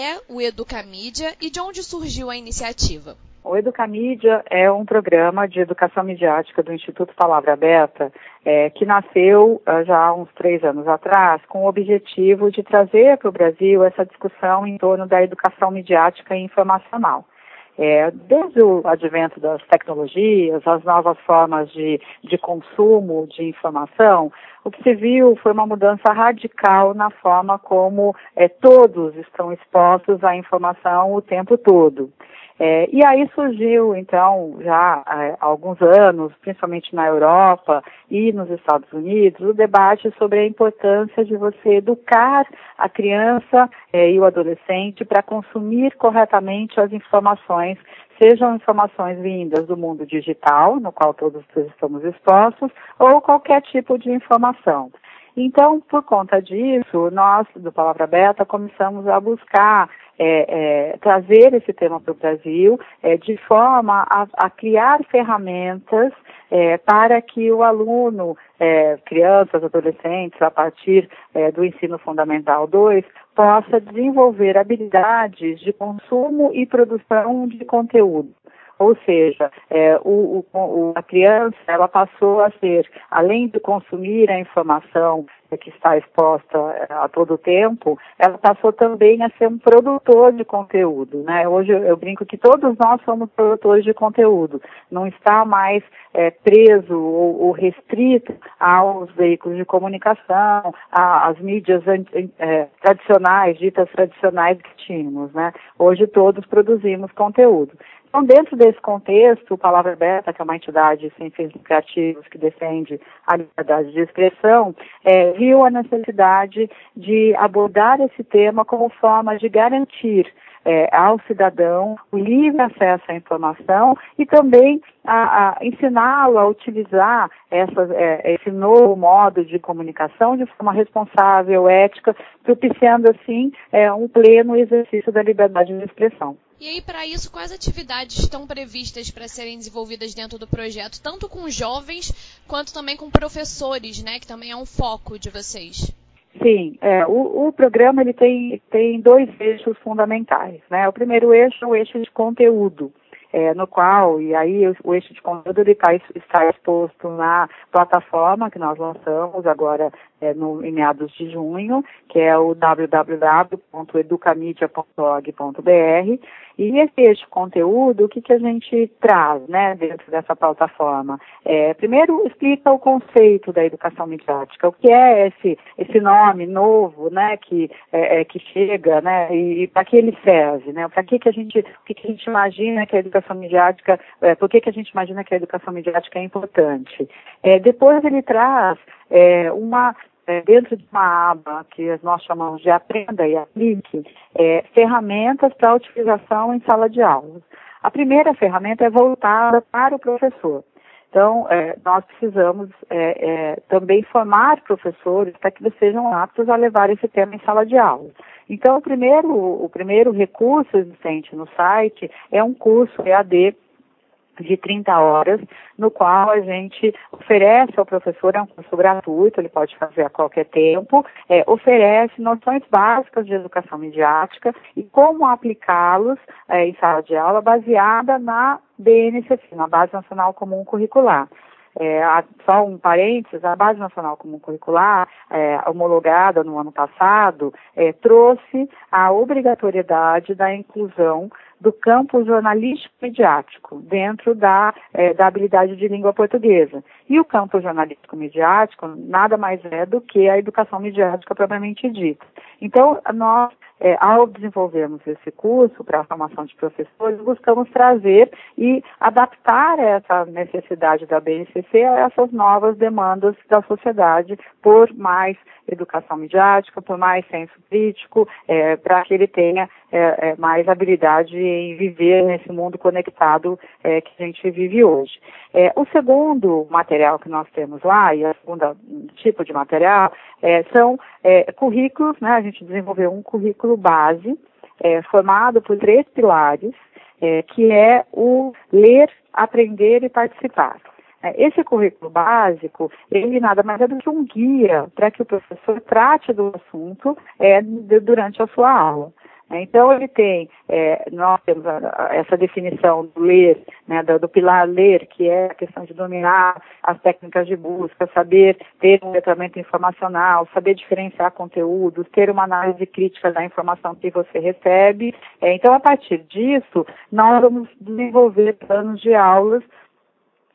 é o Educamídia e de onde surgiu a iniciativa? O Educamídia é um programa de educação midiática do Instituto Palavra Aberta, é, que nasceu uh, já há uns três anos atrás, com o objetivo de trazer para o Brasil essa discussão em torno da educação midiática e informacional. É, desde o advento das tecnologias, as novas formas de, de consumo de informação, o que se viu foi uma mudança radical na forma como é, todos estão expostos à informação o tempo todo. É, e aí surgiu, então, já é, há alguns anos, principalmente na Europa e nos Estados Unidos, o debate sobre a importância de você educar a criança é, e o adolescente para consumir corretamente as informações, sejam informações vindas do mundo digital, no qual todos estamos expostos, ou qualquer tipo de informação. Então, por conta disso, nós, do Palavra Aberta, começamos a buscar é, é, trazer esse tema para o Brasil é, de forma a, a criar ferramentas é, para que o aluno, é, crianças, adolescentes, a partir é, do ensino fundamental 2, possa desenvolver habilidades de consumo e produção de conteúdo. Ou seja, é, o, o, a criança ela passou a ser, além de consumir a informação que está exposta é, a todo tempo, ela passou também a ser um produtor de conteúdo. Né? Hoje eu, brinco que todos nós somos produtores de conteúdo. Não está mais é, preso ou, ou, restrito aos veículos de comunicação, às mídias é, tradicionais, ditas tradicionais que tínhamos. Né? Hoje todos produzimos conteúdo. Então, dentro desse contexto, o Palavra Aberta, que é uma entidade sem fins lucrativos que defende a liberdade de expressão, é, viu a necessidade de abordar esse tema como forma de garantir é, ao cidadão o livre acesso à informação e também a, a ensiná-lo a utilizar essa, é, esse novo modo de comunicação de forma responsável, ética, propiciando assim é, um pleno exercício da liberdade de expressão. E aí, para isso, quais atividades estão previstas para serem desenvolvidas dentro do projeto, tanto com jovens quanto também com professores, né, que também é um foco de vocês? Sim, é, o, o, programa ele tem, tem dois eixos fundamentais. Né? O primeiro eixo é o eixo de conteúdo é, no qual, e aí o, eixo de conteúdo ele tá, está exposto na plataforma que nós lançamos agora é, no, em meados de junho, que é o www.educamedia.org.br, e esse eixo de conteúdo, o que, que a gente traz né, dentro dessa plataforma? É, primeiro, explica o conceito da educação midiática, o que é esse, esse nome novo né, que, é, é que chega né, e, e para que ele serve, né, para que, que, a gente, que, que a gente imagina que a educação educação midiática, é, por que, que a gente imagina que a educação midiática é importante. É, depois ele traz é, uma é, dentro de uma aba que nós chamamos de Aprenda e Aplique, é, ferramentas para utilização em sala de aula. A primeira ferramenta é voltada para o professor. Então, é, nós precisamos é, é, também formar professores para que eles sejam aptos a levar esse tema em sala de aula. Então, o primeiro, o primeiro recurso existente no site é um curso EAD de 30 horas, no qual a gente oferece ao professor, é um curso gratuito, ele pode fazer a qualquer tempo, é, oferece noções básicas de educação midiática e como aplicá-los é, em sala de aula baseada na BNCC, na Base Nacional Comum Curricular. É, só um parênteses, a Base Nacional Comum Curricular, é, homologada no ano passado, é, trouxe a obrigatoriedade da inclusão do campo jornalístico midiático dentro da, é, da habilidade de língua portuguesa. E o campo jornalístico midiático nada mais é do que a educação midiática propriamente dita. Então, nós é, ao desenvolvermos esse curso para a formação de professores, buscamos trazer e adaptar essa necessidade da BNCC a essas novas demandas da sociedade por mais educação midiática, por mais senso crítico, é, para que ele tenha é, é, mais habilidade em viver nesse mundo conectado é, que a gente vive hoje. É, o segundo material que nós temos lá, e o segundo tipo de material, são currículos, né? A gente desenvolveu um currículo base, formado por três pilares, que é o ler, aprender e participar. É, esse currículo básico, ele nada mais é do que um guia para que o professor trate do assunto é, durante a sua aula. Então, ele tem, é, nós temos a, a, essa definição do ler, né, do, do, pilar ler, que é a questão de dominar as técnicas de busca, saber ter um letramento informacional, saber diferenciar conteúdos, ter uma análise crítica da informação que você recebe. É, então, a partir disso, nós vamos desenvolver planos de aulas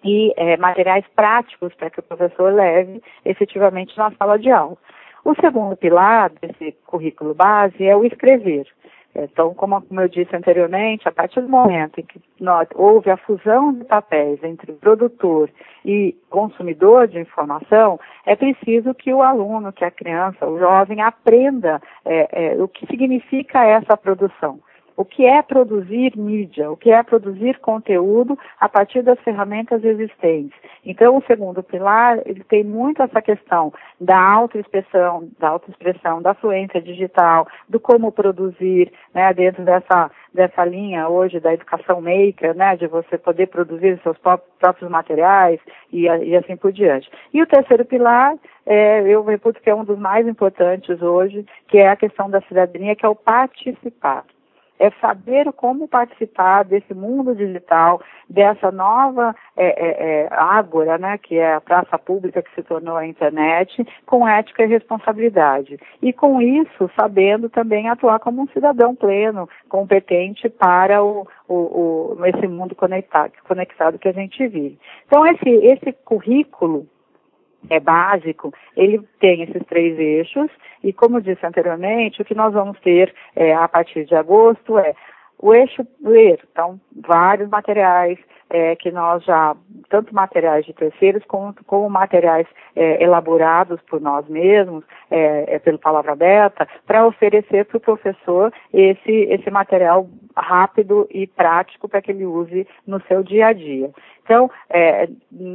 e é, materiais práticos para que o professor leve efetivamente na sala de aula. O segundo pilar desse currículo base é o escrever. Então, como, como eu disse anteriormente, a partir do momento em que nós, houve a fusão de papéis entre produtor e consumidor de informação, é preciso que o aluno, que a criança, o jovem, aprenda é, é, o que significa essa produção o que é produzir mídia, o que é produzir conteúdo a partir das ferramentas existentes. Então, o segundo pilar, ele tem muito essa questão da autoexpressão, da autoexpressão, da fluência digital, do como produzir, né, dentro dessa, dessa linha hoje da educação maker, né, de você poder produzir seus próprios materiais e, e assim por diante. E o terceiro pilar, é, eu reputo que é um dos mais importantes hoje, que é a questão da cidadania, que é o participar é saber como participar desse mundo digital, dessa nova é, é, é, ágora, né, que é a praça pública que se tornou a internet, com ética e responsabilidade. E com isso, sabendo também atuar como um cidadão pleno, competente para o, o, o esse mundo conectado, conectado que a gente vive. Então, esse, esse currículo é básico, ele tem esses três eixos e, como disse anteriormente, o que nós vamos ter é, a partir de agosto é o eixo ler, então, vários materiais é, que nós já, tanto materiais de terceiros como, como materiais é, elaborados por nós mesmos, é, é pelo Palavra Aberta, para oferecer para o professor esse, esse material rápido e prático para que ele use no seu dia a dia. Então, é,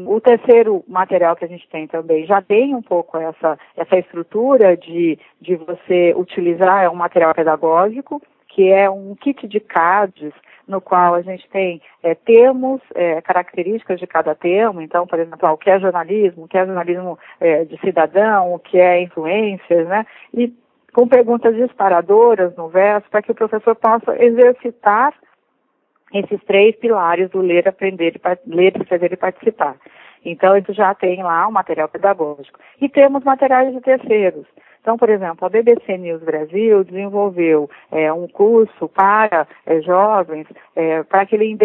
o terceiro material que a gente tem também já tem um pouco essa, essa estrutura de, de você utilizar é um material pedagógico, que é um kit de cards no qual a gente tem é, termos, é, características de cada termo, então, por exemplo, o que é jornalismo, o que é jornalismo é, de cidadão, o que é influências, né? E com perguntas disparadoras no verso, para que o professor possa exercitar esses três pilares do ler, aprender, ler, escrever e participar. Então, isso já tem lá um material pedagógico. E temos materiais de terceiros. Então, por exemplo, a BBC News Brasil desenvolveu é, um curso para é, jovens é, para que ele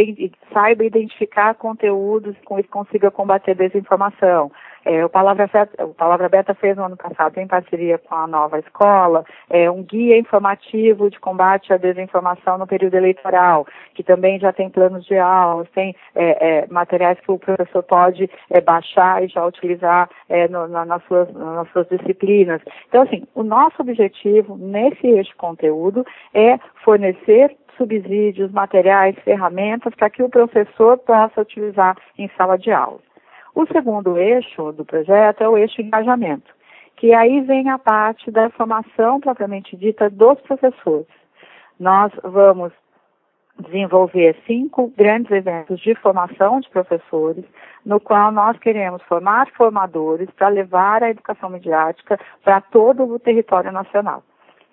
saiba identificar conteúdos com isso consiga combater desinformação. É, o, Palavra o Palavra Beta fez no ano passado, em parceria com a nova escola, é, um guia informativo de combate à desinformação no período eleitoral, que também já tem planos de aulas, tem é, é materiais que o professor pode é, baixar e já utilizar é, no, na, nas, suas, nas suas disciplinas. Então, assim, o nosso objetivo nesse eixo conteúdo é fornecer subsídios, materiais, ferramentas para que o professor possa utilizar em sala de aula. O segundo eixo do projeto é o eixo engajamento, que aí vem a parte da formação propriamente dita dos professores. Nós vamos desenvolver cinco grandes eventos de formação de professores, no qual nós queremos formar formadores para levar a educação midiática para todo o território nacional.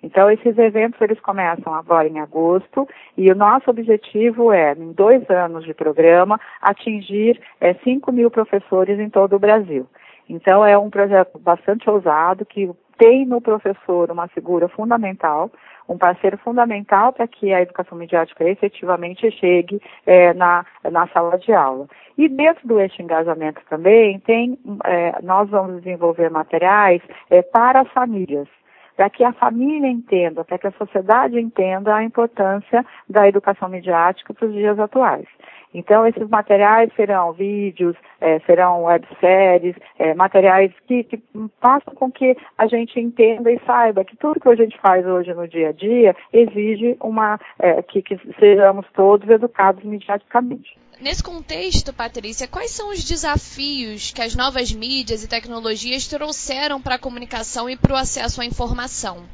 Então, esses eventos eles começam agora em agosto e o nosso objetivo é, em dois anos de programa, atingir é, 5 mil professores em todo o Brasil. Então, é um projeto bastante ousado que tem no professor uma figura fundamental, um parceiro fundamental para que a educação midiática efetivamente chegue é, na, na sala de aula. E dentro do eixo engajamento também tem, é, nós vamos desenvolver materiais é, para as famílias para que a família entenda, para que a sociedade entenda a importância da educação midiática para os dias atuais. Então, esses materiais serão vídeos, é, serão webséries, é, materiais que, que façam com que a gente entenda e saiba que tudo que a gente faz hoje no dia a dia exige uma, é, que, que sejamos todos educados midiaticamente. Nesse contexto, Patrícia, quais são os desafios que as novas mídias e tecnologias trouxeram para a comunicação e para o acesso à informação?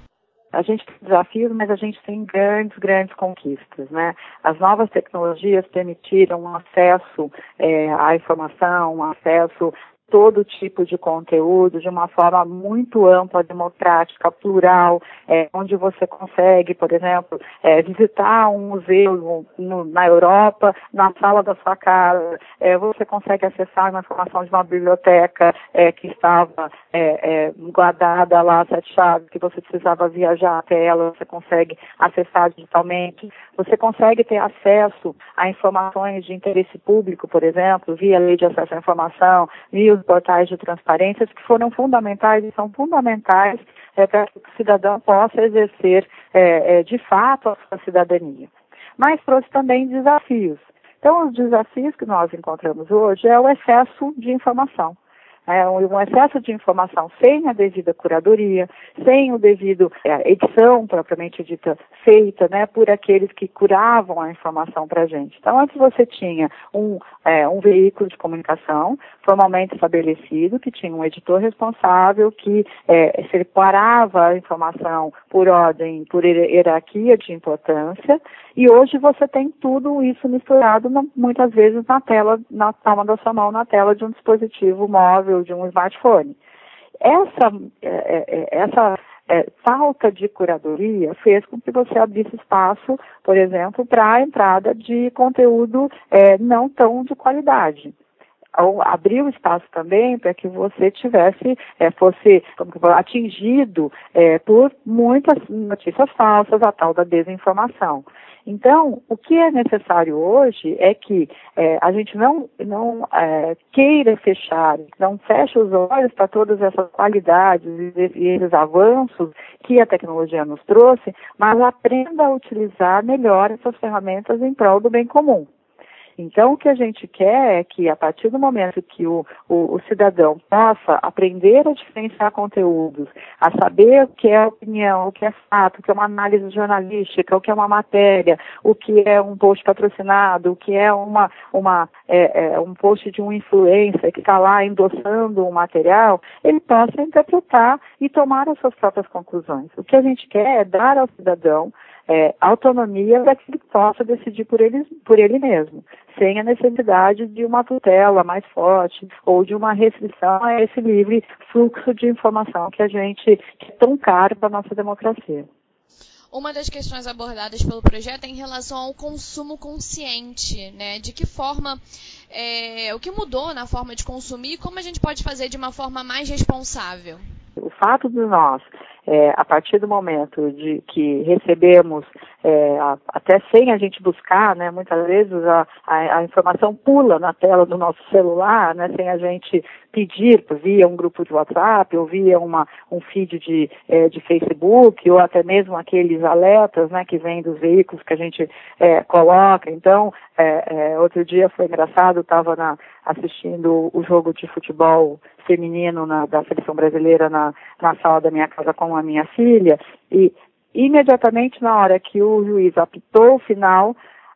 A gente tem desafios, mas a gente tem grandes, grandes conquistas, né? As novas tecnologias permitiram um acesso é, à informação, um acesso todo tipo de conteúdo de uma forma muito ampla, democrática, plural, é, onde você consegue, por exemplo, é, visitar um museu no, no, na Europa, na sala da sua casa, é, você consegue acessar uma informação de uma biblioteca é, que estava é, é, guardada lá, sete chaves, que você precisava viajar até ela, você consegue acessar digitalmente, você consegue ter acesso a informações de interesse público, por exemplo, via lei de acesso à informação, via os portais de transparência que foram fundamentais e são fundamentais é, para que o cidadão possa exercer é, é, de fato a sua cidadania. Mas trouxe também desafios. Então, os desafios que nós encontramos hoje é o excesso de informação é, um excesso de informação sem a devida curadoria, sem o devido é, edição propriamente dita feita, né, por aqueles que curavam a informação para a gente. Então, antes você tinha um, é, um veículo de comunicação formalmente estabelecido, que tinha um editor responsável, que é, separava a informação por ordem, por hierarquia de importância, e hoje você tem tudo isso misturado muitas vezes na tela, na palma da sua mão, na tela de um dispositivo móvel, de um smartphone. Essa, é, é, é, essa falta de curadoria fez com que você abrisse espaço, por exemplo, para a entrada de conteúdo não tão de qualidade abriu espaço também para que você tivesse, é, fosse atingido é, por muitas notícias falsas, a tal da desinformação. Então, o que é necessário hoje é que é, a gente não, não é, queira fechar, não feche os olhos para todas essas qualidades e esses avanços que a tecnologia nos trouxe, mas aprenda a utilizar melhor essas ferramentas em prol do bem comum. Então, o que a gente quer é que, a partir do momento que o, o, o, cidadão possa aprender a diferenciar conteúdos, a saber o que é opinião, o que é fato, o que é uma análise jornalística, o que é uma matéria, o que é um post patrocinado, o que é, uma, uma, é, é um post de um influencer que está lá endossando um material, ele possa interpretar e tomar as suas próprias conclusões. O que a gente quer é dar ao cidadão é, autonomia para que ele possa decidir por ele, por ele mesmo, sem a necessidade de uma tutela mais forte ou de uma restrição a esse livre fluxo de informação que a gente que é tão caro para a nossa democracia. Uma das questões abordadas pelo projeto é em relação ao consumo consciente, né? De que forma, é, o que mudou na forma de consumir e como a gente pode fazer de uma forma mais responsável? O fato de nós é, a partir do momento de que recebemos, é, até sem a gente buscar, né, muitas vezes a, a, a, informação pula na tela do nosso celular, né, sem a gente pedir via um grupo de WhatsApp ou via uma, um feed de, é, de Facebook ou até mesmo aqueles alertas né, que vêm dos veículos que a gente é, coloca. Então, é, é, outro dia foi engraçado, estava assistindo o jogo de futebol feminino na, da seleção brasileira na, na sala da minha casa com a minha filha e imediatamente na hora que o juiz apitou o final,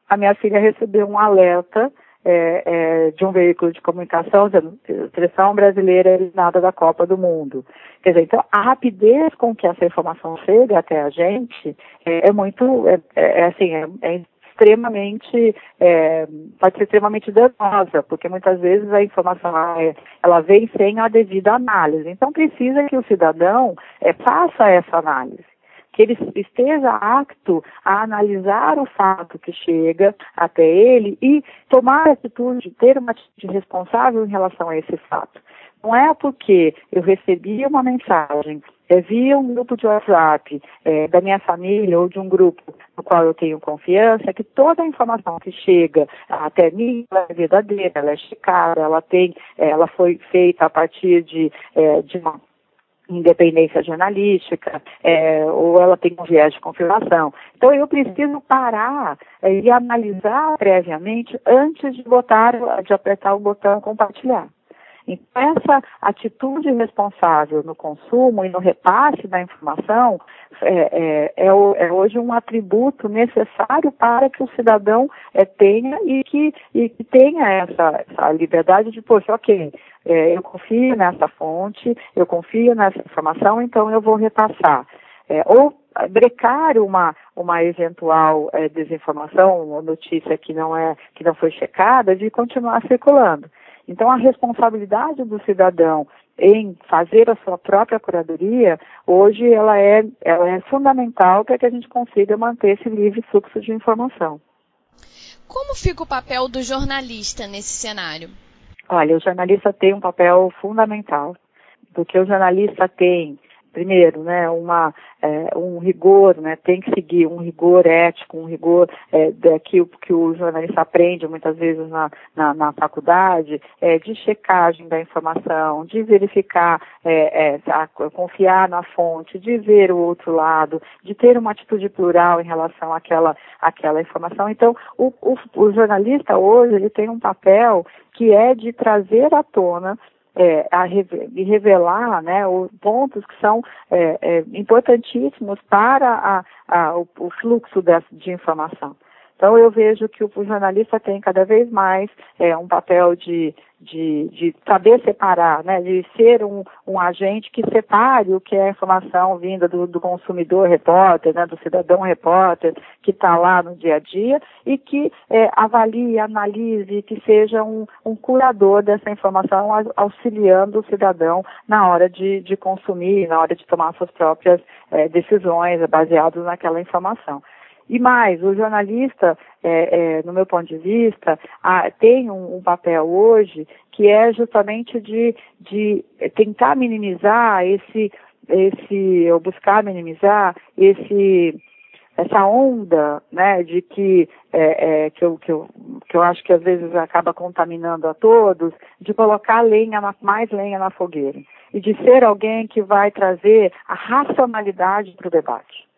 a minha filha recebeu um alerta é, é, de um veículo de comunicação dizendo seleção brasileira é eliminada da Copa do Mundo. Quer dizer, então a rapidez com que essa informação chega até a gente é, é muito, é, é, é assim, é, extremamente, pode ser extremamente danosa, porque muitas vezes a informação ela vem sem a devida análise. Então precisa que o cidadão faça essa análise que ele esteja apto a analisar o fato que chega até ele e tomar atitude, ter uma atitude responsável em relação a esse fato. Não é porque eu recebi uma mensagem é, via um grupo de WhatsApp é, da minha família ou de um grupo no qual eu tenho confiança, que toda a informação que chega até mim é verdadeira, ela é checada, ela tem, ela foi feita a partir de, é, de uma independência jornalística, é, ou ela tem um viés de confirmação. Então eu preciso parar é, e analisar previamente antes de botar, de apertar o botão compartilhar. Então, essa atitude responsável no consumo e no repasse da informação é, é, é, é hoje um atributo necessário para que o cidadão é, tenha e que, e que tenha essa, essa liberdade de, poxa, ok, é, eu confio nessa fonte, eu confio nessa informação, então eu vou repassar. É, ou brecar uma, uma eventual é, desinformação ou notícia que não é que não foi checada de continuar circulando. Então, a responsabilidade do cidadão em fazer a sua própria curadoria, hoje ela é, ela é fundamental para que a gente consiga manter esse livre fluxo de informação. Como fica o papel do jornalista nesse cenário? Olha, o jornalista tem um papel fundamental, porque o jornalista tem primeiro, né, uma, é, um rigor, né, tem que seguir um rigor ético, um rigor é, daquilo que o jornalista aprende muitas vezes na, na, na faculdade, é, de checagem da informação, de verificar, é, é, a, confiar na fonte, de ver o outro lado, de ter uma atitude plural em relação àquela, àquela informação. Então, o, o, o jornalista hoje ele tem um papel que é de trazer à tona é, a revelar né, os pontos que são é, é, importantíssimos para a, a, o, o, fluxo de, de informação. Então eu vejo que o jornalista tem cada vez mais é, um papel de, de, de, saber separar, né, de ser um, um, agente que separe o que é informação vinda do, do consumidor repórter, né, do cidadão repórter que está lá no dia a dia e que é, avalie, analise, que seja um, um, curador dessa informação, auxiliando o cidadão na hora de, de consumir, na hora de tomar suas próprias é, decisões baseadas naquela informação. E mais, o jornalista, é, é, no meu ponto de vista, a, tem um, um, papel hoje que é justamente de, de tentar minimizar esse, esse, ou buscar minimizar esse, essa onda, né, de que, é, é, que, eu, que, eu, que eu acho que às vezes acaba contaminando a todos, de colocar lenha na, mais lenha na fogueira. E de ser alguém que vai trazer a racionalidade para o debate.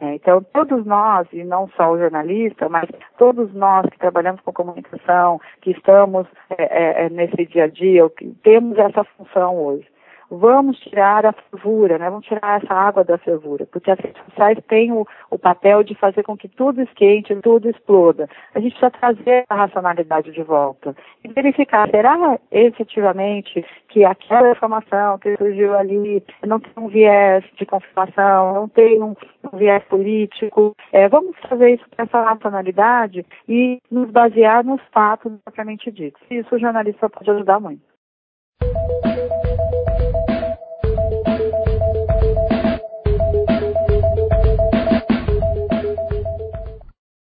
É, então, todos nós, e não só o jornalista, mas todos nós que trabalhamos com comunicação, que estamos é, é, é nesse dia a dia, temos essa função hoje vamos tirar a fervura, né? vamos tirar essa água da fervura, porque as redes sociais têm o, o, papel de fazer com que tudo esquente, tudo exploda. A gente precisa trazer a racionalidade de volta e verificar, será efetivamente que aquela informação que surgiu ali não tem um viés de confirmação, não tem um, um viés político? É, vamos fazer isso com essa racionalidade e nos basear nos fatos propriamente ditos. Isso o jornalista pode ajudar muito.